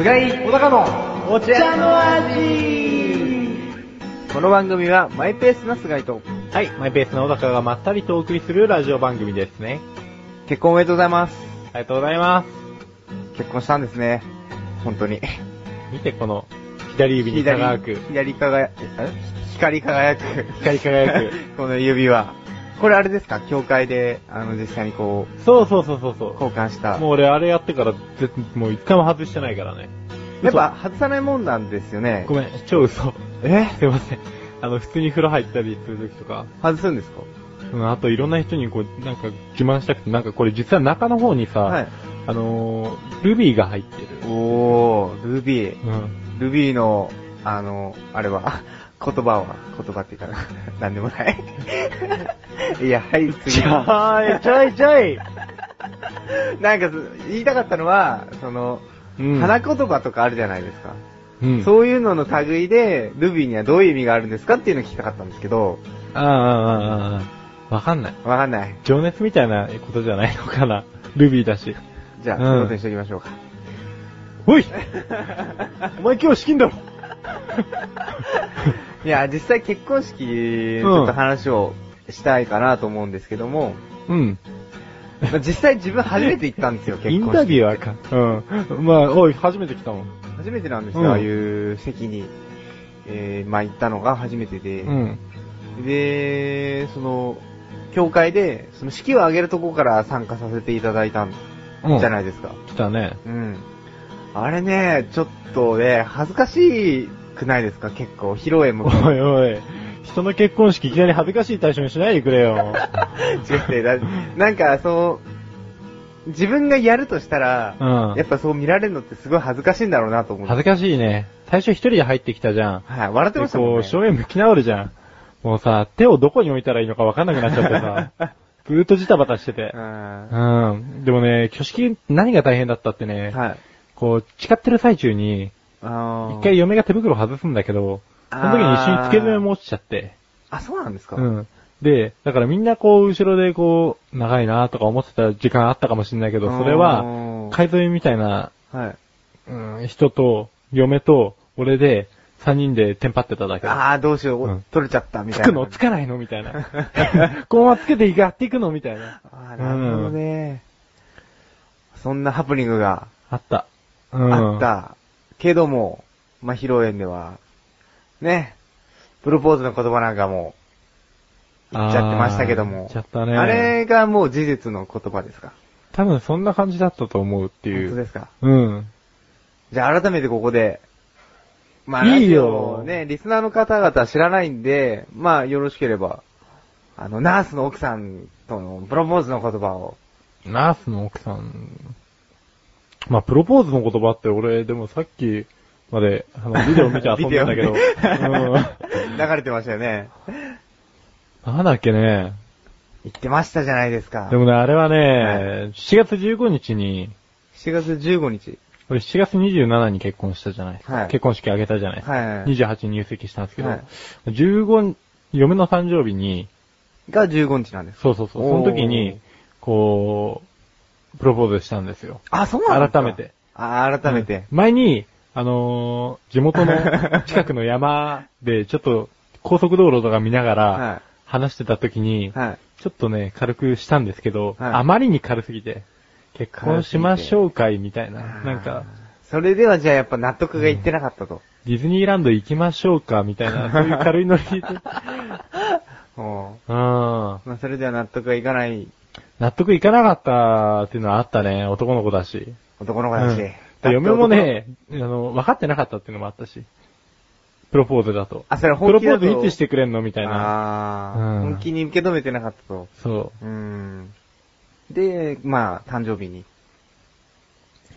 菅井小高のお茶の味この番組はマイペースな菅井とはい、マイペースな小高がまったりとお送りするラジオ番組ですね。結婚おめでとうございます。ありがとうございます。結婚したんですね。本当に。見てこの、左指に輝く、左輝く、え？光り輝く。光り輝く。この指輪。これあれですか？教会で、あの、実際にこう、そうそうそうそうそう。交換した。もう俺あれやってから、ぜもう一回も外してないからね。やっぱ外さないもんなんですよね。嘘ごめん、超嘘。え？すいません。あの、普通に風呂入ったりするときとか、外すんですか？うん、あといろんな人にこう、なんか自慢したくて、なんかこれ実は中の方にさ、はい。あのー、ルビーが入ってる。おー、ルビー。うん。ルビーの、あの、あれは、言葉は、言葉っていうかな。なんでもない。いや、はい、次。ちょい、ちょいちょい。なんか、言いたかったのは、その、うん花言葉とかあるじゃないですか。うん。そういうのの類で、ルビーにはどういう意味があるんですかっていうのを聞きたかったんですけど、ああ、ああ、ああ。わかんない。わかんない。情熱みたいなことじゃないのかな。ルビーだし。じゃあ、うんそういうことにしておきましょうか。おい お前今日資金だろいや、実際結婚式、ちょっと話をしたいかなと思うんですけども、うん。まあ実際自分初めて行ったんですよ、結婚式。インタビューはか。うん。まあ、おい、初めて来たもん。初めてなんですよ、うんああいう席に、えー、まあ行ったのが初めてで、うん。で、その、教会で、その式を挙げるとこから参加させていただいたんうん。じゃないですか。来たね。うん。あれね、ちょっとね、恥ずかしくないですか？結構、披露宴も。おいおい。人の結婚式いきなり恥ずかしい対象にしないでくれよ。違って、だなんか、そう、自分がやるとしたら、うんやっぱそう見られるのってすごい恥ずかしいんだろうなと思って。恥ずかしいね。最初一人で入ってきたじゃん。はい、笑ってで、ましたもんね。こう、正面向き直るじゃん。もうさ、手をどこに置いたらいいのかわかんなくなっちゃってさ、ずーっとジタバタしててう。ん。うん。でもね、挙式何が大変だったってね、はい。こう、誓ってる最中に、あのー一回嫁が手袋外すんだけど、その時に一緒に付け爪も落ちちゃって。あ、そうなんですか？うん。で、だからみんなこう、後ろでこう、長いなとか思ってた時間あったかもしれないけど、それは、は海添みたいな、はい。うん、人と、嫁と、俺で、三人でテンパってただけだ。ああ、どうしよう、うん取れちゃったみたいな。つくのつかないのみたいな。このままつけてやっていくのみたいな。ああ、なるほどね。そんなハプニングがあった。うん。あった。けども、まあ、披露宴では、ね、プロポーズの言葉なんかも、言っちゃってましたけども。言っちゃったねあれがもう事実の言葉ですか？多分そんな感じだったと思うっていう。本当ですか？うん。じゃあ改めてここで、まあ、いいよね、リスナーの方々は知らないんで、まあ、よろしければ、あの、ナースの奥さんとのプロポーズの言葉を、ナースの奥さん。まあ、プロポーズの言葉って俺、でもさっきまで、あの、ビデオ見て遊んでんだけど。流れてましたよね。なんだっけね。言ってましたじゃないですか。でもね、あれはね、は7月15日に、7月15日。俺7月27に結婚したじゃないですか。はい結婚式挙げたじゃないですか。はいはいはい28に入籍したんですけど、はい15、嫁の誕生日に、が15日なんです。そうそうそう、その時に、こう、プロポーズしたんですよ。あ、そうなんですか？改めて。あ、改めて。前に、あのー地元の 近くの山で、ちょっと高速道路とか見ながらは話してた時に、い。はい。ちょっとね、軽くしたんですけど、はいあまりに軽すぎて、結婚しましょうかいみたいな、なんか、それではじゃあやっぱ納得がいってなかったと。ディズニーランド行きましょうかみたいな、そういう軽いノリ ううん。まあ、それでは納得がいかない納得いかなかったっていうのはあったね、男の子だし。男の子だし。うんで嫁もね、あの、分かってなかったっていうのもあったし。プロポーズだと。あ、それプロポ本気だとーズいつしてくれんのみたいな。ああ、うん本気に受け止めてなかったと。そうーん。で、まあ、誕生日に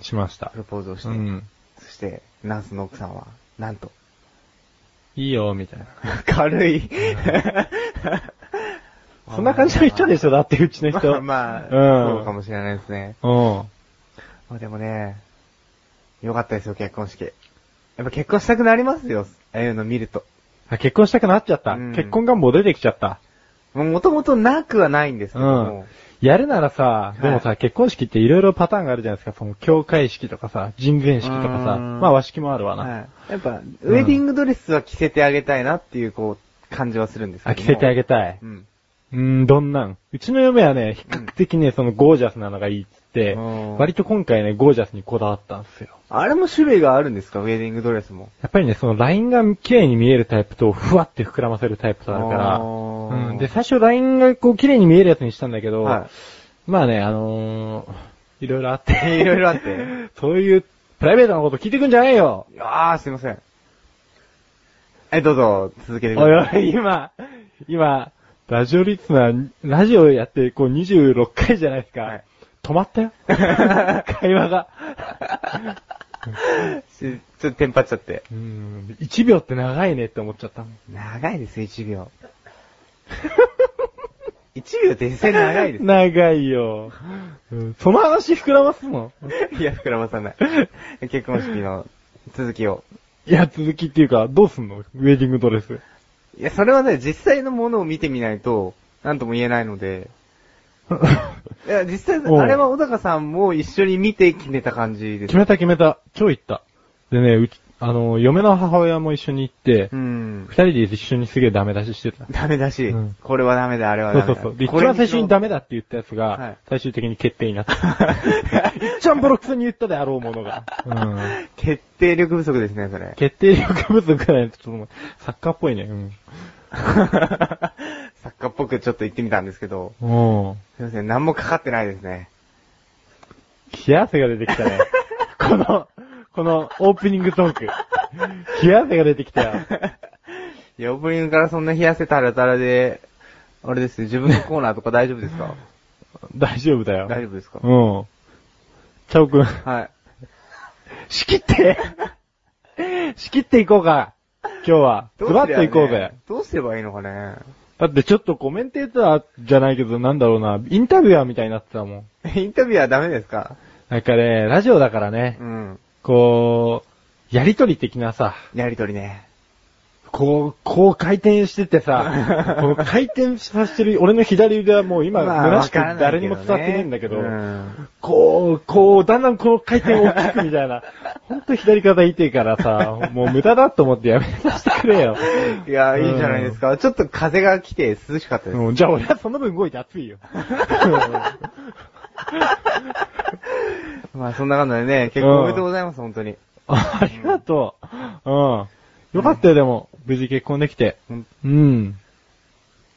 う、しましたプ。ロポーズをして、うん。そして、ナースの奥さんは、なんと、いいよ、みたいな。軽い。そんな感じの人でしょだって、うちの人。まあ、うんそうかもしれないですね。うん。まあでもね、よかったですよ、結婚式。やっぱ結婚したくなりますよ、ああいうの見ると。あ結婚したくなっちゃった。うん結婚願望出てきちゃった。もともとなくはないんですけども。やるならさ、いでもさ、結婚式っていろいろパターンがあるじゃないですか。その、教会式とかさ、人前式とかさ、うんまあ和式もあるわな。はい。やっぱ、ウェディングドレスは着せてあげたいなっていう、こう、感じはするんですけあ、ども。着せてあげたい。うん。うーん、どんなんうちの嫁はね、比較的ね、そのゴージャスなのがいいっつってうん、割と今回ね、ゴージャスにこだわったんですよ。あれも種類があるんですか？ウェディングドレスも。やっぱりね、そのラインが綺麗に見えるタイプと、ふわって膨らませるタイプとあるから、うん。で、最初ラインがこう綺麗に見えるやつにしたんだけど、はまあね、あのー、いろいろあって。いろいろあって。そういう、プライベートなこと聞いてくんじゃないよい。あー、すいません。え、どうぞ、続けてくおいださい。おい、今、今、ラジオリスナー、ラジオやって、こう26回じゃないですか。はい止まったよ。会話が。しちょっとテンパっちゃって。うん、1秒って長いねって思っちゃったもん。長いです、1秒。1秒って実際長いです。長いよ。うん、その話膨らますもん。いや、膨らまさない。結婚式の続きを。いや、続きっていうか、どうすんの？ウェディングドレス。いや、それはね、実際のものを見てみないと、なんとも言えないので。いや、実際、おうあれは小高さんも一緒に見て決めた感じです決。めた決めた。今日行った。でね、うち、あの、嫁の母親も一緒に行ってう、ん二。人で一緒にすげえダメ出ししてた。ダメだし、うんこれはダメだ、あれはダメだ。そうそうそう。で、一番最初にダメだ。だって言ったやつはいが、最終的に決定になった。一番ボロクソに言ったであろうものが。うん。決定力不足ですね、それ。決定力不足くらい、ちょっとサッカーっぽいね。うん。作家っぽくちょっと言ってみたんですけど、うん。すいません、何もかかってないですね。冷や汗が出てきたね。この、このオープニングトーク。冷や汗が出てきたよ。いや、オープニングからそんな冷やせたらたらで、あれですよ、自分のコーナーとか大丈夫ですか？大丈夫だよ。大丈夫ですか？うん。チャオくん、はい。仕切って仕切っていこうか。今日は。ズバッといこうぜ。どうすればいいのかね？だってちょっとコメンテーターじゃないけど、なんだろうな、インタビュアーみたいになってたもん。インタビューはダメですか？なんかね、ラジオだからね、うん。こう、やりとり的なさ、やりとりね。こう、こう回転しててさ、この回転させてる俺の左腕はもう今、まあ虚しくわからないけどね誰にも伝わってねえんだけど、うんこう、こう、だんだんこの回転を大きくみたいな。ほんと左肩痛いからさ、もう無駄だと思ってやめさせてくれよ。いや、いいじゃないですか。ちょっと風が来て涼しかったです。うんじゃあ俺はその分動いて暑いよ。まあそんな感じでね、結婚おめでとうございます、本当に。ありがとう。うん。よかったよ、でも。無事結婚できて。うんうん。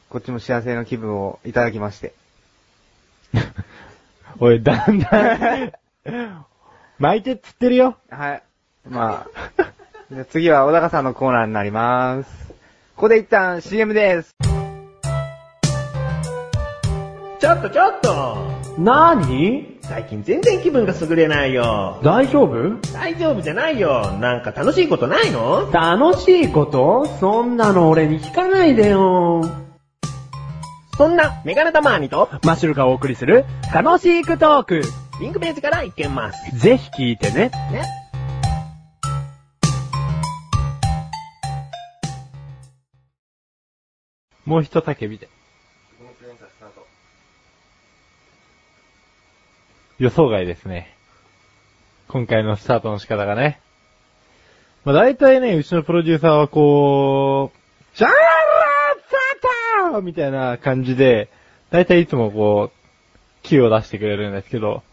こっちも幸せな気分をいただきまして。おい、だんだん、巻いてっつってるよ。はい。まあ。じゃあ次は小高さんのコーナーになります。ここで一旦 CM です。ちょっとちょっとなーに最近全然気分が優れないよ。大丈夫？大丈夫じゃないよ。なんか楽しいことないの？楽しいこと？そんなの俺に聞かないでよ。そんなメガネタマーニとマッシュルがお送りする楽しいクトーク。リンクページから行けます。ぜひ聞いてね。ね。もう一叫びで。予想外ですね。今回のスタートの仕方がね。まあ大体ね、うちのプロデューサーはこう、シャーラーサーターみたいな感じで、大体いつもこう、キーを出してくれるんですけど、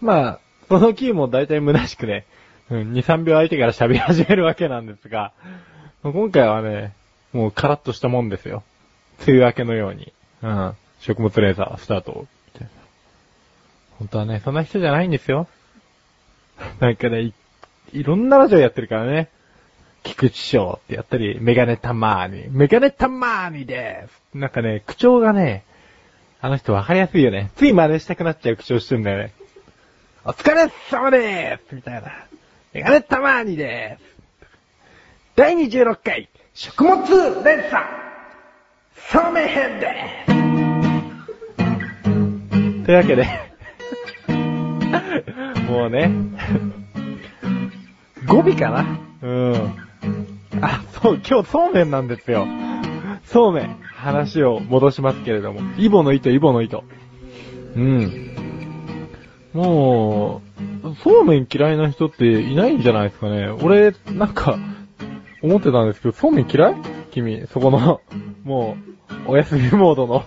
まあ、そのキーも大体虚しくね、うん、2、3秒相手から喋り始めるわけなんですが、今回はね、もうカラッとしたもんですよ。梅雨明けのように。うん。食物連鎖スタート。本当はね、そんな人じゃないんですよ。なんかね、い、いろんなラジオやってるからね。菊池翔ってやったり、メガネたまーに、メガネたまーにでーす。なんかね、口調がね、あの人わかりやすいよね。つい真似したくなっちゃう口調してるんだよね。お疲れ様でーすみたいな。メガネたまーにでーす。第26回、食物連鎖そうめん編でーすというわけで、もうね、語尾かな？うん。あ、そう、今日そうめんなんですよ。そうめん。話を戻しますけれども。イボの糸、イボの糸。うん。もう、そうめん嫌いな人っていないんじゃないですかね。俺、なんか、思ってたんですけど、そうめん嫌い？君、そこの、もう、お休みモードの。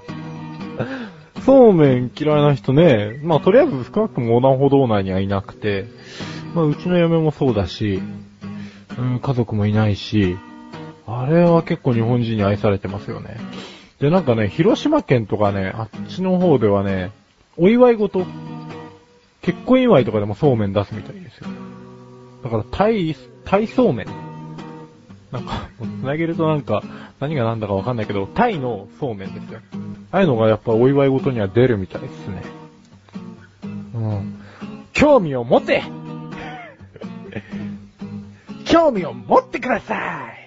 そうめん嫌いな人ね、まあとりあえず少なくとも横断歩道内にはいなくて、まあうちの嫁もそうだし、うん、家族もいないし、あれは結構日本人に愛されてますよね。で、なんかね、広島県とかね、あっちの方ではね、お祝い事、結婚祝いとかでもそうめん出すみたいですよ。だから、タイ、タイそうめん。なんか、つなげるとなんか、何が何だかわかんないけど、タイのそうめんですよ。ああいうのがやっぱお祝い事には出るみたいですね。うん。興味を持て 興味を持ってください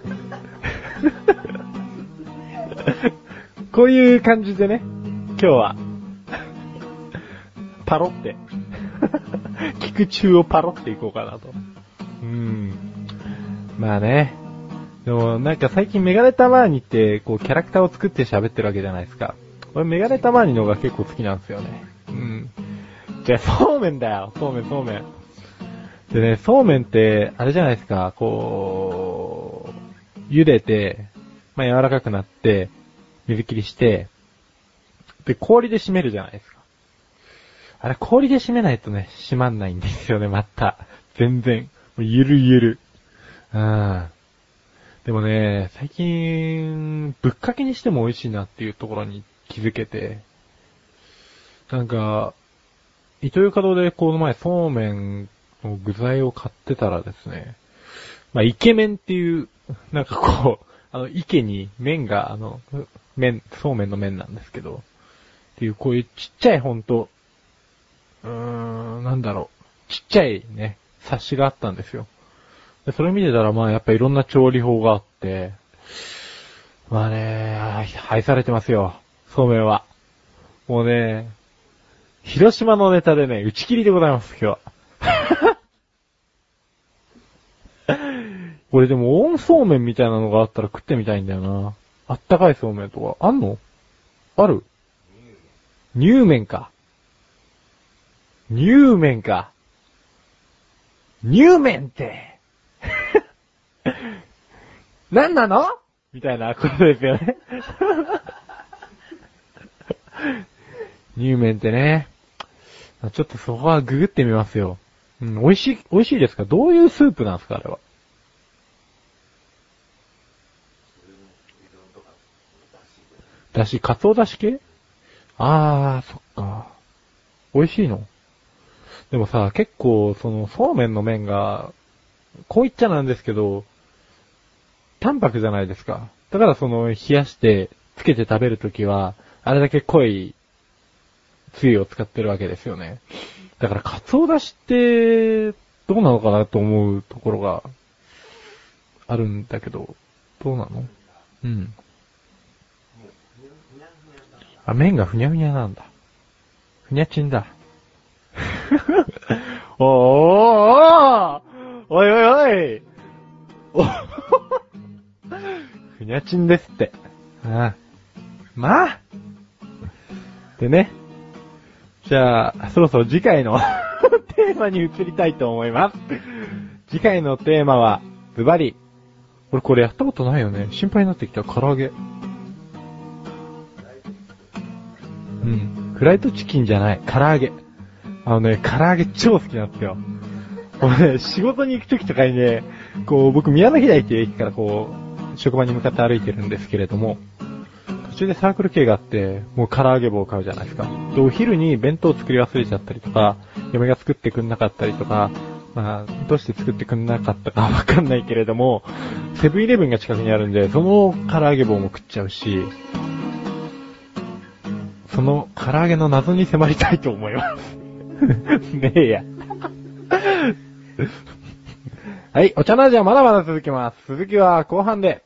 こういう感じでね、今日は、パロって、菊中をパロっていこうかなと。うん。まあね。でもなんか最近メガネタマーニって、こうキャラクターを作って喋ってるわけじゃないですか。俺メガネタマーニの方が結構好きなんですよね。うん。じゃあそうめんだよ。そうめん、そうめん。でね、そうめんって、あれじゃないですか、こう、茹でて、まあ柔らかくなって、水切りして、で、氷で締めるじゃないですか。あれ、氷で締めないとね、締まんないんですよね、また。全然。ゆるゆる。うん。でもね、最近、ぶっかけにしても美味しいなっていうところに気づけて、なんか、イトーヨーカドーでこの前そうめんの具材を買ってたらですね、まあ、イケメンっていう、なんかこう、あの、池に麺が、あの、麺、そうめんの麺なんですけど、っていう、こういうちっちゃいほんと、うーん、なんだろう、ちっちゃいね、冊子があったんですよ。で、それ見てたら、まあ、やっぱいろんな調理法があって、まあね、愛されてますよ、そうめんは。もうね、広島のネタでね、打ち切りでございます、今日は。これでも温そうめんみたいなのがあったら食ってみたいんだよな。あったかいそうめんとか、あんの？ある乳麺か。乳麺か。乳麺って、何なの？みたいなことですよね。乳麺ってね。ちょっとそこはググってみますよ。うん、美味しい、美味しいですか？どういうスープなんですかあれは？だし、かつおだし系？あー、そっか。美味しいの？でもさ、結構、その、そうめんの麺が、こう言っちゃなんですけど、淡白じゃないですか。だからその、冷やして、つけて食べるときは、あれだけ濃い、つゆを使ってるわけですよね。だから、かつおだしって、どうなのかなと思うところが、あるんだけど、どうなの？うん。あ、麺がふにゃふにゃなんだ。ふにゃちんだ。おーおーおいおいおいおふにゃちんですって。ああまあでね。じゃあ、そろそろ次回の テーマに移りたいと思います。次回のテーマは、ズバリ。俺これやったことないよね。心配になってきた。唐揚げ。うん。フライドチキンじゃない。唐揚げ。あのね、唐揚げ超好きなんですよ。俺ね、仕事に行くときとかにね、こう、僕宮の平っていう駅からこう、職場に向かって歩いてるんですけれども、途中でサークル系があって、もう唐揚げ棒を買うじゃないですか。で、お昼に弁当作り忘れちゃったりとか、嫁が作ってくんなかったりとか、まあ、どうして作ってくんなかったか わかんないけれども、セブンイレブンが近くにあるんで、その唐揚げ棒も食っちゃうし、その唐揚げの謎に迫りたいと思います。ねえや。はい、お茶の味はまだまだ続きます。続きは後半で。